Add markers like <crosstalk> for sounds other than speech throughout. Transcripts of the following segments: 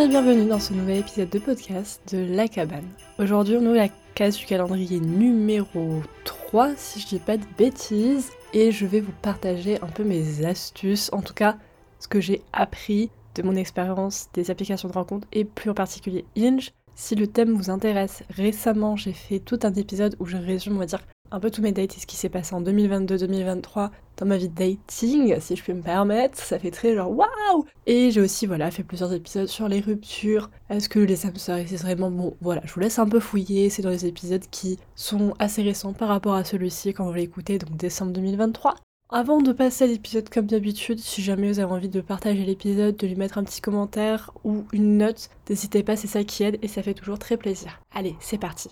Et bienvenue dans ce nouvel épisode de podcast de La Cabane. Aujourd'hui on ouvre la case du calendrier numéro 3 si je dis pas de bêtises et je vais vous partager un peu mes astuces, en tout cas ce que j'ai appris de mon expérience des applications de rencontre et plus en particulier Inge. Si le thème vous intéresse, récemment j'ai fait tout un épisode où je résume on va dire un peu tous mes dates et ce qui s'est passé en 2022-2023 dans ma vie de dating, si je peux me permettre. Ça fait très genre waouh Et j'ai aussi voilà fait plusieurs épisodes sur les ruptures. Est-ce que les âmes sœurs c'est vraiment? Bon Voilà, je vous laisse un peu fouiller. C'est dans les épisodes qui sont assez récents par rapport à celui-ci quand vous l'écoutez, donc décembre 2023. Avant de passer à l'épisode comme d'habitude, si jamais vous avez envie de partager l'épisode, de lui mettre un petit commentaire ou une note, n'hésitez pas, c'est ça qui aide et ça fait toujours très plaisir. Allez, c'est parti.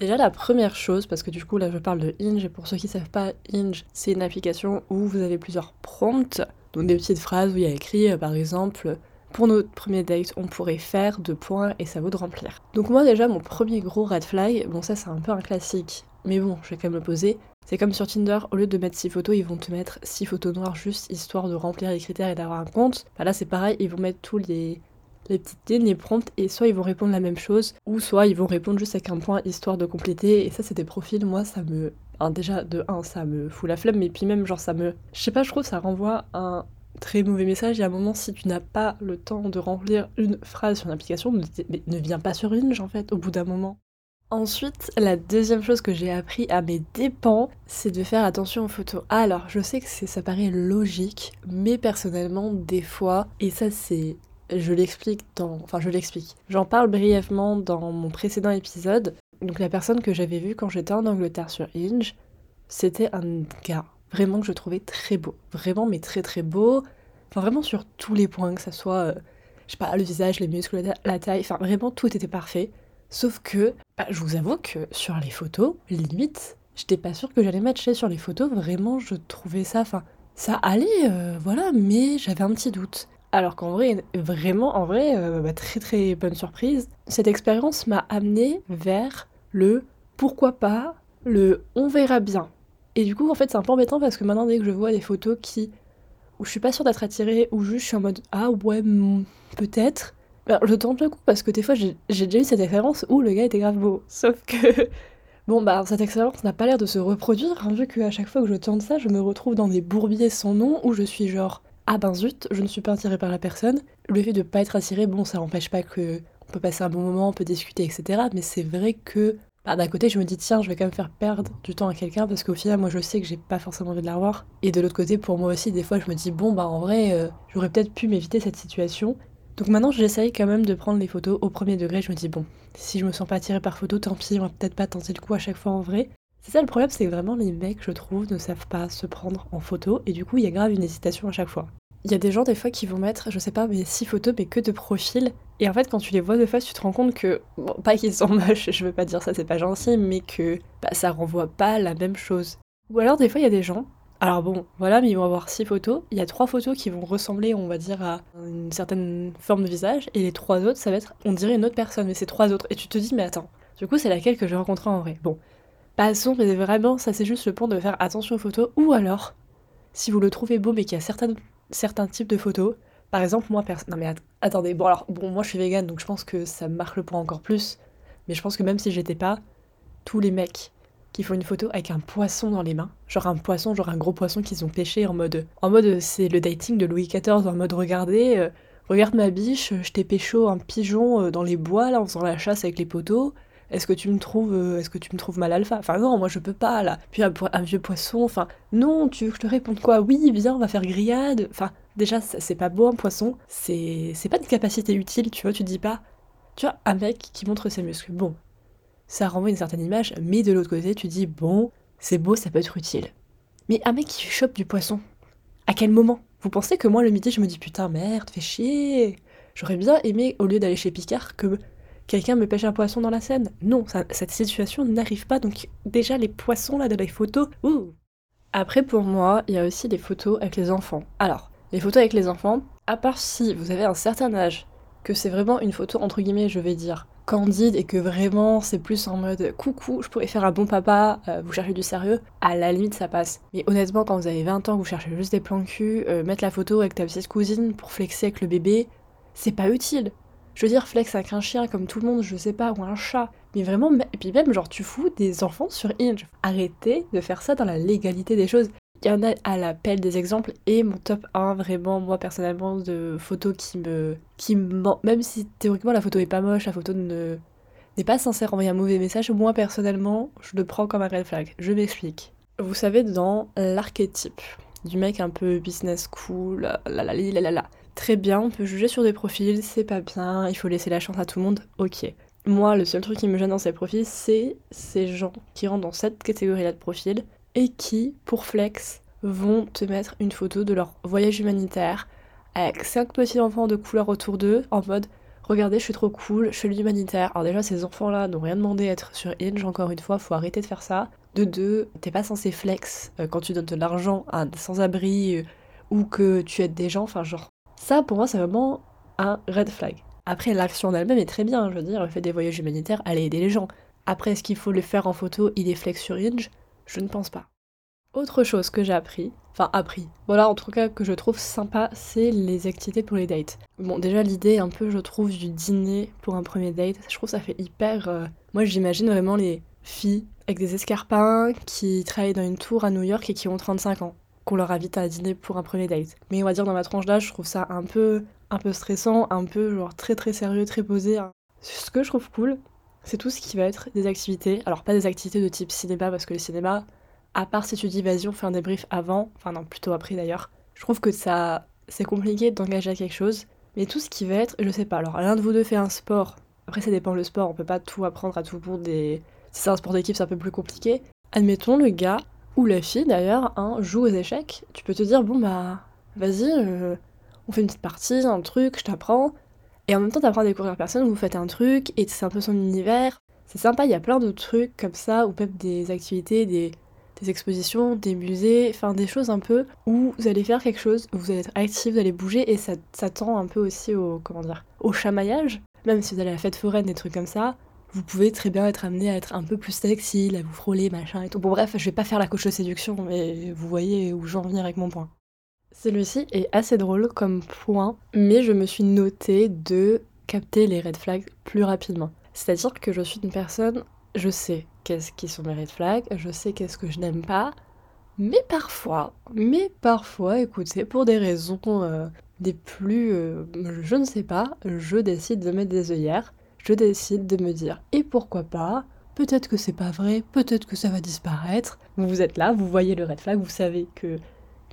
Déjà la première chose, parce que du coup là je parle de Inge, et pour ceux qui savent pas, Inge c'est une application où vous avez plusieurs prompts, donc des petites phrases où il y a écrit euh, par exemple pour notre premier date on pourrait faire deux points et ça vaut de remplir. Donc moi déjà mon premier gros red flag, bon ça c'est un peu un classique, mais bon je vais quand même le poser, c'est comme sur Tinder, au lieu de mettre 6 photos, ils vont te mettre 6 photos noires juste histoire de remplir les critères et d'avoir un compte. Bah là c'est pareil, ils vont mettre tous les les petites lignes, les prompts, et soit ils vont répondre la même chose, ou soit ils vont répondre juste avec un point histoire de compléter. Et ça, c'est des profils, moi, ça me. déjà, de 1, ça me fout la flemme, mais puis même, genre, ça me. Je sais pas, je trouve ça renvoie un très mauvais message. Y a un moment, si tu n'as pas le temps de remplir une phrase sur une application, ne, viens pas sur une, en fait, au bout d'un moment. Ensuite, la deuxième chose que j'ai appris à mes dépens, c'est de faire attention aux photos. Alors, je sais que ça paraît logique, mais personnellement, des fois, et ça c'est je l'explique dans. Enfin, je l'explique. J'en parle brièvement dans mon précédent épisode. Donc, la personne que j'avais vue quand j'étais en Angleterre sur Inge, c'était un gars vraiment que je trouvais très beau. Vraiment, mais très très beau. Enfin, vraiment sur tous les points, que ça soit, euh, je sais pas, le visage, les muscles, la taille. Enfin, vraiment, tout était parfait. Sauf que, bah, je vous avoue que sur les photos, limite, j'étais pas sûre que j'allais matcher sur les photos. Vraiment, je trouvais ça. Enfin, ça allait, euh, voilà, mais j'avais un petit doute. Alors qu'en vrai, vraiment, en vrai, euh, bah, très très bonne surprise. Cette expérience m'a amené vers le pourquoi pas, le on verra bien. Et du coup, en fait, c'est un peu embêtant parce que maintenant, dès que je vois des photos qui où je suis pas sûre d'être attirée, ou juste je suis en mode ah ouais, peut-être, ben, je tente le coup parce que des fois, j'ai déjà eu cette expérience où le gars était grave beau. Sauf que. <laughs> Bon, bah, cette expérience n'a pas l'air de se reproduire, hein, vu qu'à chaque fois que je tente ça, je me retrouve dans des bourbiers sans nom où je suis genre ah ben zut, je ne suis pas attirée par la personne. Le fait de pas être attiré, bon, ça n'empêche pas que on peut passer un bon moment, on peut discuter, etc. Mais c'est vrai que d'un côté, je me dis tiens, je vais quand même faire perdre du temps à quelqu'un parce qu'au final, moi, je sais que j'ai pas forcément envie de la revoir. Et de l'autre côté, pour moi aussi, des fois, je me dis bon, bah en vrai, euh, j'aurais peut-être pu m'éviter cette situation. Donc maintenant, j'essaye quand même de prendre les photos au premier degré. Je me dis bon, si je me sens pas attirée par photo, tant pis, on va peut-être pas tenter le coup à chaque fois en vrai. C'est ça le problème, c'est que vraiment les mecs, je trouve, ne savent pas se prendre en photo et du coup, il y a grave une hésitation à chaque fois. Il y a des gens des fois qui vont mettre, je sais pas, mais six photos, mais que de profil. Et en fait, quand tu les vois de face, tu te rends compte que, bon, pas qu'ils sont <laughs> moches, je veux pas dire ça, c'est pas gentil, mais que bah, ça renvoie pas la même chose. Ou alors, des fois, il y a des gens, alors bon, voilà, mais ils vont avoir six photos. Il y a trois photos qui vont ressembler, on va dire, à une certaine forme de visage, et les trois autres, ça va être, on dirait une autre personne, mais c'est trois autres. Et tu te dis, mais attends, du coup, c'est laquelle que j'ai rencontrée en vrai? Bon, passons, mais vraiment, ça c'est juste le point de faire attention aux photos, ou alors, si vous le trouvez beau, mais qu'il y a certaines certains types de photos. Par exemple, moi, non mais attendez, bon alors, bon, moi je suis végane, donc je pense que ça marque le point encore plus. Mais je pense que même si j'étais pas, tous les mecs qui font une photo avec un poisson dans les mains, genre un poisson, genre un gros poisson qu'ils ont pêché en mode, en mode c'est le dating de Louis XIV, en mode regardez, euh, regarde ma biche, je t'ai pécho un pigeon euh, dans les bois là en faisant la chasse avec les poteaux. Est-ce que tu me trouves, euh, est-ce que tu me trouves mal alpha? Enfin non, moi je peux pas là. Puis un, vieux poisson, enfin non, tu veux que je te réponde quoi? Oui, viens, on va faire grillade. Enfin déjà c'est pas beau un poisson, c'est c'est pas une capacité utile, tu vois. Tu dis pas, tu vois, un mec qui montre ses muscles. Bon, ça renvoie une certaine image, mais de l'autre côté tu dis bon, c'est beau, ça peut être utile. Mais un mec qui chope du poisson, à quel moment? Vous pensez que moi le midi je me dis putain merde, fais chier. J'aurais bien aimé au lieu d'aller chez Picard que quelqu'un me pêche un poisson dans la scène. Non, cette situation n'arrive pas, donc déjà les poissons là de la photo, ouh Après pour moi, il y a aussi les photos avec les enfants. Alors, les photos avec les enfants, à part si vous avez un certain âge, que c'est vraiment une photo entre guillemets, je vais dire, candide et que vraiment c'est plus en mode coucou, je pourrais faire un bon papa, euh, vous cherchez du sérieux, à la limite ça passe. Mais honnêtement, quand vous avez 20 ans, vous cherchez juste des plans cul, euh, mettre la photo avec ta petite cousine pour flexer avec le bébé, c'est pas utile. Je veux dire, flex avec un chien comme tout le monde, je sais pas, ou un chat. Mais vraiment, et puis même, genre, tu fous des enfants sur Inge. Arrêtez de faire ça dans la légalité des choses. Il y en a à l'appel des exemples, et mon top 1, vraiment, moi personnellement, de photos qui me. qui Même si théoriquement la photo est pas moche, la photo ne n'est pas censée envoyer un mauvais message, moi personnellement, je le prends comme un red flag. Je m'explique. Vous savez, dans l'archétype du mec un peu business cool, la la la la la la. Très bien, on peut juger sur des profils, c'est pas bien, il faut laisser la chance à tout le monde, ok. Moi, le seul truc qui me gêne dans ces profils, c'est ces gens qui rentrent dans cette catégorie-là de profil et qui, pour flex, vont te mettre une photo de leur voyage humanitaire avec cinq petits enfants de couleur autour d'eux en mode regardez, je suis trop cool, je fais l'humanitaire. Alors déjà, ces enfants-là n'ont rien demandé à être sur Inge, encore une fois, faut arrêter de faire ça. De deux, t'es pas censé flex euh, quand tu donnes de l'argent à des sans-abri euh, ou que tu aides des gens, enfin genre... Ça, pour moi, c'est vraiment un red flag. Après, l'action en elle-même est très bien, je veux dire, fait des voyages humanitaires, allez aider les gens. Après, est-ce qu'il faut le faire en photo, il est flex sur Je ne pense pas. Autre chose que j'ai appris, enfin appris, voilà en tout cas que je trouve sympa, c'est les activités pour les dates. Bon déjà l'idée un peu je trouve du dîner pour un premier date, je trouve ça fait hyper... Euh, moi j'imagine vraiment les filles avec des escarpins qui travaillent dans une tour à New York et qui ont 35 ans, qu'on leur invite à dîner pour un premier date. Mais on va dire dans ma tranche d'âge je trouve ça un peu, un peu stressant, un peu genre très très sérieux, très posé. Hein. Ce que je trouve cool, c'est tout ce qui va être des activités. Alors pas des activités de type cinéma parce que le cinéma à part si tu dis vas-y on fait un débrief avant, enfin non plutôt après d'ailleurs, je trouve que ça c'est compliqué d'engager à quelque chose, mais tout ce qui va être, je sais pas, alors l'un de vous deux fait un sport, après ça dépend le sport, on peut pas tout apprendre à tout pour des... Si c'est un sport d'équipe c'est un peu plus compliqué. Admettons le gars, ou la fille d'ailleurs, hein, joue aux échecs, tu peux te dire bon bah vas-y, euh, on fait une petite partie, un truc, je t'apprends, et en même temps t'apprends à découvrir personne, vous faites un truc, et c'est un peu son univers, c'est sympa, il y a plein de trucs comme ça, ou même des activités, des expositions, des musées, enfin des choses un peu où vous allez faire quelque chose, vous allez être actif, vous allez bouger et ça, ça tend un peu aussi au, comment dire, au chamaillage. Même si vous allez à la fête foraine, des trucs comme ça, vous pouvez très bien être amené à être un peu plus sexy, à vous frôler, machin et tout. Bon bref, je vais pas faire la coche de séduction, mais vous voyez où j'en viens avec mon point. Celui-ci est assez drôle comme point, mais je me suis noté de capter les red flags plus rapidement. C'est-à-dire que je suis une personne, je sais qu'est-ce qui sont mes red flags, je sais qu'est-ce que je n'aime pas, mais parfois, mais parfois, écoutez, pour des raisons euh, des plus, euh, je ne sais pas, je décide de mettre des œillères, je décide de me dire, et pourquoi pas, peut-être que c'est pas vrai, peut-être que ça va disparaître. Vous êtes là, vous voyez le red flag, vous savez que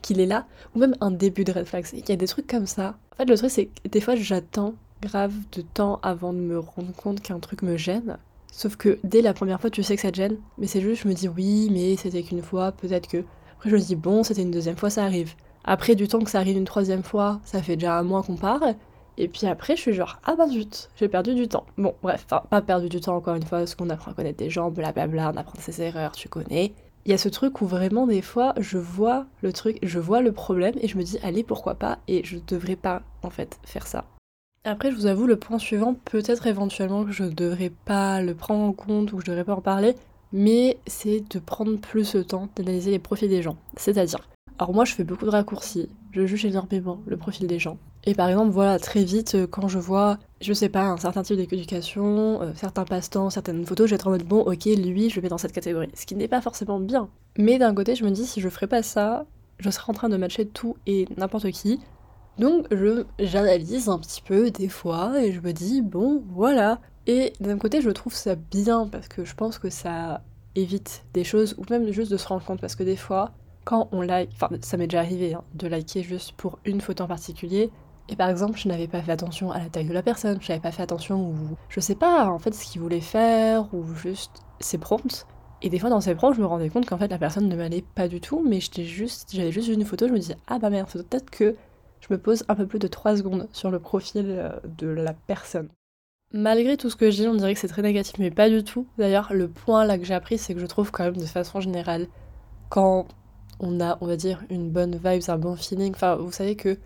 qu'il est là, ou même un début de red flag. Il y a des trucs comme ça. En fait, le truc, c'est que des fois, j'attends grave de temps avant de me rendre compte qu'un truc me gêne. Sauf que dès la première fois, tu sais que ça te gêne, mais c'est juste, je me dis oui, mais c'était qu'une fois, peut-être que. Après, je me dis bon, c'était une deuxième fois, ça arrive. Après, du temps que ça arrive une troisième fois, ça fait déjà un mois qu'on part. Et puis après, je suis genre, ah bah zut, j'ai perdu du temps. Bon, bref, pas perdu du temps encore une fois, parce qu'on apprend à connaître des gens, blablabla, on apprend ses erreurs, tu connais. Il y a ce truc où vraiment, des fois, je vois le truc, je vois le problème, et je me dis, allez, pourquoi pas, et je devrais pas, en fait, faire ça. Après, je vous avoue, le point suivant, peut-être éventuellement que je devrais pas le prendre en compte ou que je devrais pas en parler, mais c'est de prendre plus le temps d'analyser les profils des gens. C'est-à-dire, alors moi je fais beaucoup de raccourcis, je juge énormément le profil des gens. Et par exemple, voilà, très vite, euh, quand je vois, je sais pas, un certain type d'éducation, euh, certains passe-temps, certaines photos, je vais être en mode bon, ok, lui, je le mets dans cette catégorie. Ce qui n'est pas forcément bien. Mais d'un côté, je me dis, si je ferais pas ça, je serais en train de matcher tout et n'importe qui, donc j'analyse un petit peu des fois et je me dis bon voilà. Et d'un côté je trouve ça bien parce que je pense que ça évite des choses ou même juste de se rendre compte parce que des fois quand on like, enfin ça m'est déjà arrivé hein, de liker juste pour une photo en particulier et par exemple je n'avais pas fait attention à la taille de la personne, je n'avais pas fait attention ou je sais pas en fait ce qu'il voulait faire ou juste ses prompts. Et des fois dans ses prompts je me rendais compte qu'en fait la personne ne m'allait pas du tout mais j'étais juste j'avais juste une photo je me disais ah bah merde peut-être que je me pose un peu plus de 3 secondes sur le profil euh, de la personne. Malgré tout ce que je dis, on dirait que c'est très négatif, mais pas du tout. D'ailleurs, le point là que j'ai appris, c'est que je trouve quand même de façon générale, quand on a, on va dire, une bonne vibe, un bon feeling, enfin, vous savez que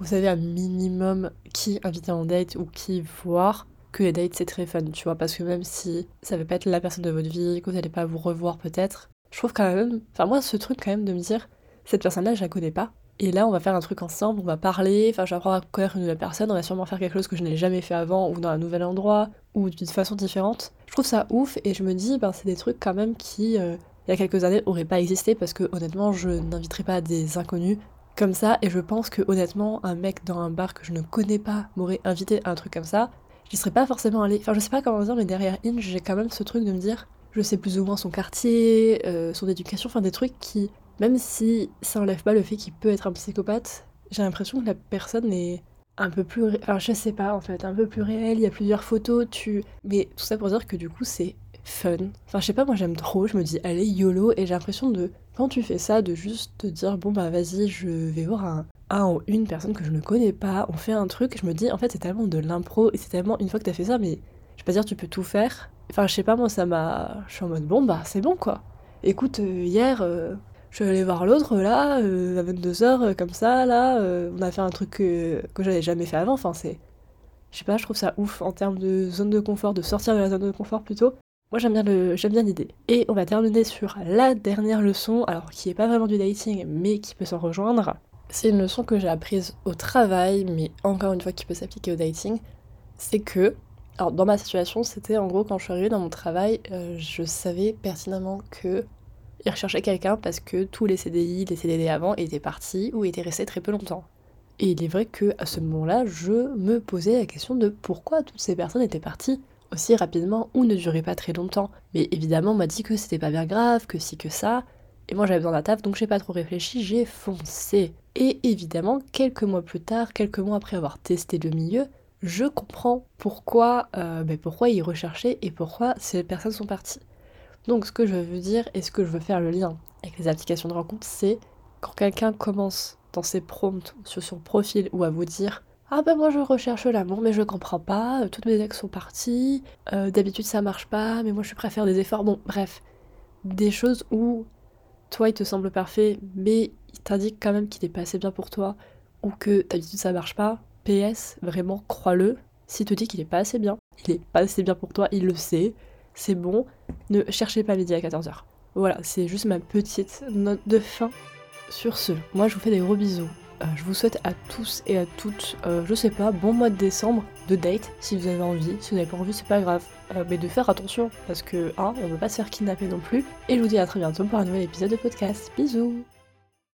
vous savez un minimum qui inviter en date ou qui voir, que les dates c'est très fun, tu vois, parce que même si ça va pas être la personne de votre vie, que vous n'allez pas vous revoir peut-être, je trouve quand même, enfin moi ce truc quand même de me dire, cette personne-là je la connais pas, Et là, on va faire un truc ensemble, on va parler, enfin, je vais apprendre à connaître une nouvelle personne, on va sûrement faire quelque chose que je n'ai jamais fait avant, ou dans un nouvel endroit, ou d'une façon différente. Je trouve ça ouf, et je me dis, ben, c'est des trucs quand même qui, euh, il y a quelques années, n'auraient pas existé, parce que honnêtement, je n'inviterai pas des inconnus comme ça, et je pense que honnêtement, un mec dans un bar que je ne connais pas m'aurait invité à un truc comme ça, j'y serais pas forcément allée. Enfin, je sais pas comment dire, mais derrière Inge, j'ai quand même ce truc de me dire, je sais plus ou moins son quartier, euh, son éducation, enfin des trucs qui, même si ça enlève pas le fait qu'il peut être un psychopathe, j'ai l'impression que la personne est un peu plus, enfin je sais pas en fait, un peu plus réelle. Il y a plusieurs photos, tu, mais tout ça pour dire que du coup c'est fun. Enfin je sais pas, moi j'aime trop. Je me dis allez yolo et j'ai l'impression de quand tu fais ça de juste te dire bon bah vas-y je vais voir un, un ou une personne que je ne connais pas, on fait un truc, je me dis en fait c'est tellement de l'impro et c'est tellement une fois que t'as fait ça mais je vais pas dire tu peux tout faire. Enfin je sais pas moi ça m'a, je suis en mode bon bah c'est bon quoi. Écoute euh, hier euh, je suis allée voir l'autre là, euh, à 22h, euh, comme ça, là, on a fait un truc que, que j'avais jamais fait avant, enfin c'est... Je sais pas, je trouve ça ouf en termes de zone de confort, de sortir de la zone de confort plutôt. Moi j'aime bien le, j'aime bien l'idée. Et on va terminer sur la dernière leçon, alors qui est pas vraiment du dating, mais qui peut s'en rejoindre. C'est une leçon que j'ai apprise au travail, mais encore une fois qui peut s'appliquer au dating. C'est que, alors dans ma situation, c'était en gros quand je suis arrivée dans mon travail, je savais pertinemment que il recherchait quelqu'un parce que tous les CDI, les CDD avant étaient partis ou étaient restés très peu longtemps. Et il est vrai que à ce moment-là, je me posais la question de pourquoi toutes ces personnes étaient parties aussi rapidement ou ne duraient pas très longtemps. Mais évidemment, on m'a dit que c'était pas bien grave, que si que ça. Et moi j'avais besoin d'un taf, donc j'ai pas trop réfléchi, j'ai foncé. Et évidemment, quelques mois plus tard, quelques mois après avoir testé le milieu, je comprends pourquoi, euh, ben pourquoi ils recherchaient et pourquoi ces personnes sont parties. Donc ce que je veux dire et ce que je veux faire le lien avec les applications de rencontre, c'est quand quelqu'un commence dans ses prompts sur son profil ou à vous dire ah ben moi je recherche l'amour mais je comprends pas, toutes mes ex sont parties, euh, d'habitude ça marche pas, mais moi je préfère des efforts, bon bref, des choses où toi il te semble parfait mais il t'indique quand même qu'il est pas assez bien pour toi ou que d'habitude ça marche pas, PS, vraiment crois-le, s'il te dit qu'il est pas assez bien, il est pas assez bien pour toi, il le sait, c'est bon, ne cherchez pas midi à 14h. Voilà, c'est juste ma petite note de fin. Sur ce, moi je vous fais des gros bisous. Euh, je vous souhaite à tous et à toutes, euh, je sais pas, bon mois de décembre, de date, si vous avez envie. Si vous n'avez pas envie, c'est pas grave. Euh, mais de faire attention, parce que, hein, on veut pas se faire kidnapper non plus. Et je vous dis à très bientôt pour un nouvel épisode de podcast. Bisous